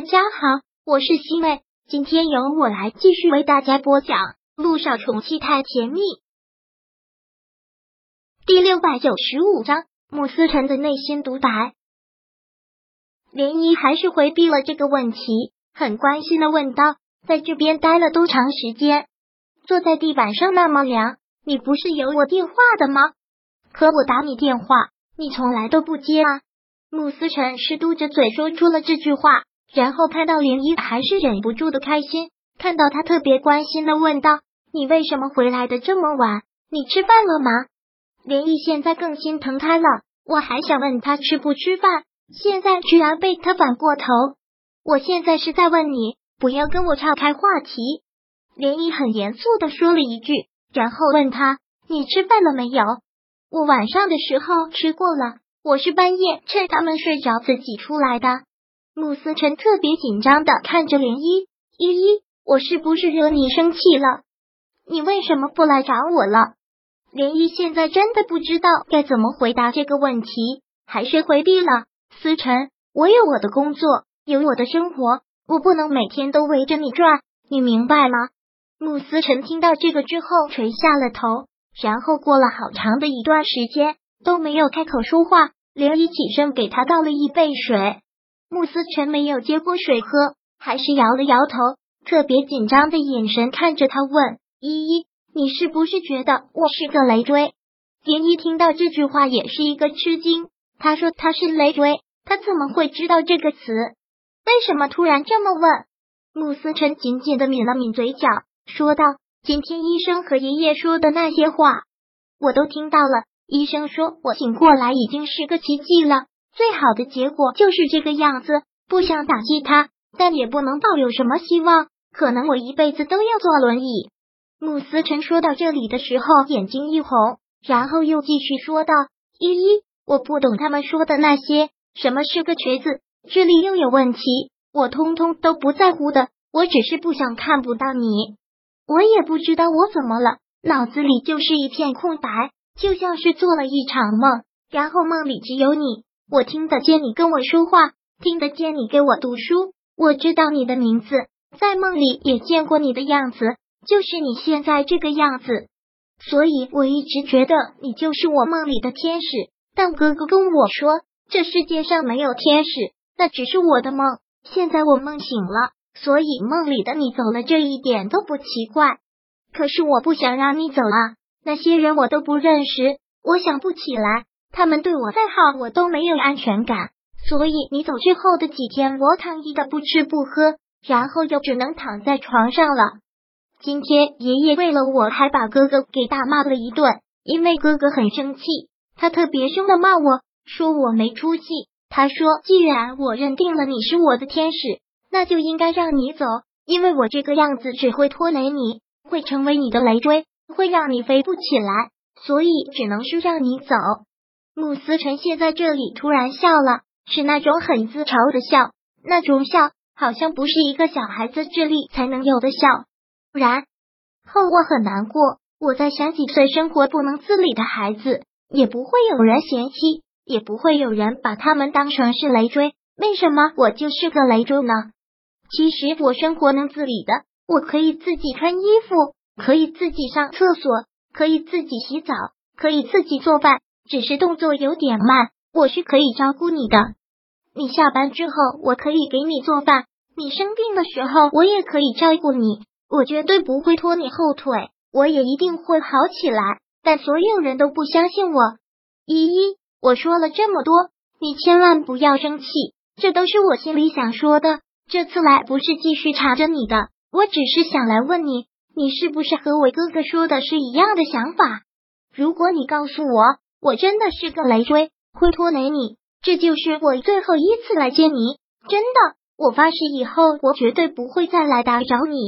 大家好，我是西妹，今天由我来继续为大家播讲《路上宠妻太甜蜜》第六百九十五章穆思辰的内心独白。涟漪还是回避了这个问题，很关心的问道：“在这边待了多长时间？坐在地板上那么凉，你不是有我电话的吗？可我打你电话，你从来都不接啊！”穆思辰是嘟着嘴说出了这句话。然后看到涟漪还是忍不住的开心，看到他特别关心的问道：“你为什么回来的这么晚？你吃饭了吗？”涟漪现在更心疼他了，我还想问他吃不吃饭，现在居然被他反过头。我现在是在问你，不要跟我岔开话题。涟漪很严肃的说了一句，然后问他：“你吃饭了没有？”我晚上的时候吃过了，我是半夜趁他们睡着自己出来的。慕思辰特别紧张的看着涟漪，依依，我是不是惹你生气了？你为什么不来找我了？涟漪现在真的不知道该怎么回答这个问题，还是回避了。思辰，我有我的工作，有我的生活，我不能每天都围着你转，你明白吗？慕思辰听到这个之后垂下了头，然后过了好长的一段时间都没有开口说话。涟漪起身给他倒了一杯水。穆思辰没有接过水喝，还是摇了摇头，特别紧张的眼神看着他问：“依依，你是不是觉得我是个累赘？”涟漪听到这句话也是一个吃惊，他说他是累赘，他怎么会知道这个词？为什么突然这么问？穆思辰紧紧的抿了抿嘴角，说道：“今天医生和爷爷说的那些话，我都听到了。医生说我醒过来已经是个奇迹了。”最好的结果就是这个样子，不想打击他，但也不能抱有什么希望。可能我一辈子都要坐轮椅。穆思辰说到这里的时候，眼睛一红，然后又继续说道：“依依，我不懂他们说的那些，什么是个瘸子，智力又有问题，我通通都不在乎的。我只是不想看不到你。我也不知道我怎么了，脑子里就是一片空白，就像是做了一场梦，然后梦里只有你。”我听得见你跟我说话，听得见你给我读书，我知道你的名字，在梦里也见过你的样子，就是你现在这个样子。所以我一直觉得你就是我梦里的天使。但哥哥跟我说，这世界上没有天使，那只是我的梦。现在我梦醒了，所以梦里的你走了，这一点都不奇怪。可是我不想让你走啊，那些人我都不认识，我想不起来。他们对我再好，我都没有安全感。所以你走之后的几天，我躺一个不吃不喝，然后就只能躺在床上了。今天爷爷为了我还把哥哥给大骂了一顿，因为哥哥很生气，他特别凶的骂我说我没出息。他说，既然我认定了你是我的天使，那就应该让你走，因为我这个样子只会拖累你，会成为你的累赘，会让你飞不起来，所以只能是让你走。慕思辰现在这里突然笑了，是那种很自嘲的笑，那种笑好像不是一个小孩子智力才能有的笑。然后我很难过，我在想几岁生活不能自理的孩子，也不会有人嫌弃，也不会有人把他们当成是累赘。为什么我就是个累赘呢？其实我生活能自理的，我可以自己穿衣服，可以自己上厕所，可以自己洗澡，可以自己做饭。只是动作有点慢，我是可以照顾你的。你下班之后，我可以给你做饭；你生病的时候，我也可以照顾你。我绝对不会拖你后腿，我也一定会好起来。但所有人都不相信我。依依，我说了这么多，你千万不要生气，这都是我心里想说的。这次来不是继续查着你的，我只是想来问你，你是不是和我哥哥说的是一样的想法？如果你告诉我。我真的是个累赘，会拖累你。这就是我最后一次来见你，真的，我发誓以后我绝对不会再来打扰你。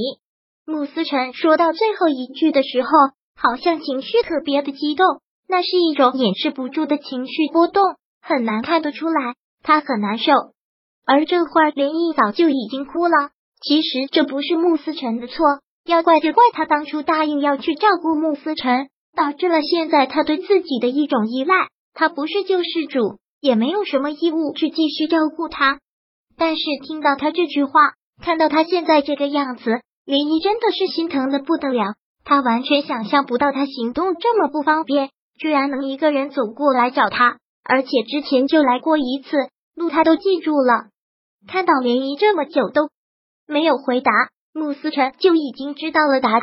穆思辰说到最后一句的时候，好像情绪特别的激动，那是一种掩饰不住的情绪波动，很难看得出来，他很难受。而这会儿林毅早就已经哭了。其实这不是穆思辰的错，要怪就怪他当初答应要去照顾穆思辰。导致了现在他对自己的一种依赖，他不是救世主，也没有什么义务去继续照顾他。但是听到他这句话，看到他现在这个样子，涟漪真的是心疼的不得了。他完全想象不到他行动这么不方便，居然能一个人走过来找他，而且之前就来过一次，路他都记住了。看到涟漪这么久都没有回答，穆思辰就已经知道了答案，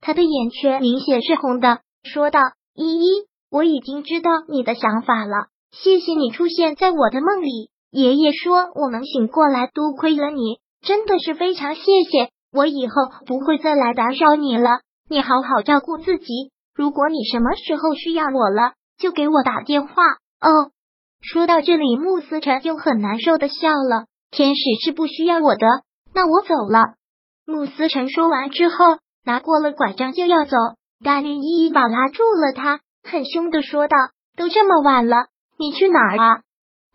他的眼圈明显是红的，说道：“依依，我已经知道你的想法了，谢谢你出现在我的梦里。爷爷说我能醒过来，多亏了你，真的是非常谢谢。我以后不会再来打扰你了。”你好好照顾自己，如果你什么时候需要我了，就给我打电话哦。说到这里，穆思辰又很难受的笑了。天使是不需要我的，那我走了。穆思辰说完之后，拿过了拐杖就要走，大林一一把拉住了他，很凶的说道：“都这么晚了，你去哪儿啊？”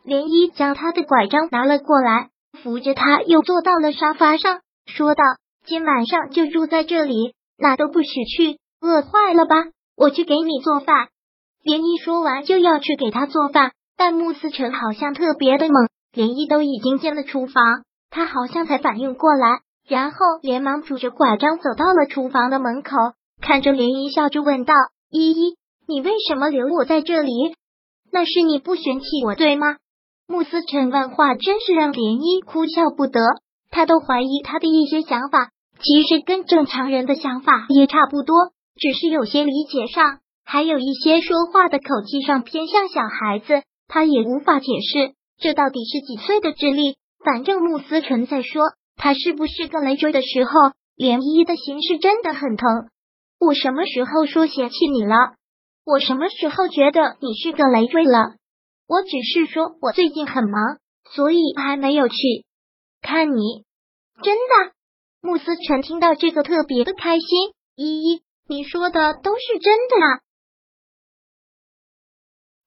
涟漪将他的拐杖拿了过来，扶着他又坐到了沙发上，说道：“今晚上就住在这里。”那都不许去，饿坏了吧？我去给你做饭。涟漪说完就要去给他做饭，但穆思成好像特别的猛，涟漪都已经进了厨房，他好像才反应过来，然后连忙拄着拐杖走到了厨房的门口，看着涟漪笑着问道：“依依，你为什么留我在这里？那是你不嫌弃我对吗？”穆思成问话真是让涟漪哭笑不得，他都怀疑他的一些想法。其实跟正常人的想法也差不多，只是有些理解上，还有一些说话的口气上偏向小孩子，他也无法解释这到底是几岁的智力。反正穆思纯在说他是不是个累赘的时候，涟漪的心是真的很疼。我什么时候说嫌弃你了？我什么时候觉得你是个累赘了？我只是说我最近很忙，所以还没有去看你。真的。穆思辰听到这个特别的开心，依依，你说的都是真的啊！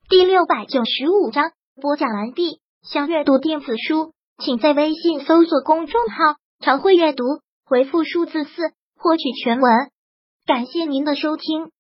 第六百九十五章播讲完毕。想阅读电子书，请在微信搜索公众号“常会阅读”，回复数字四获取全文。感谢您的收听。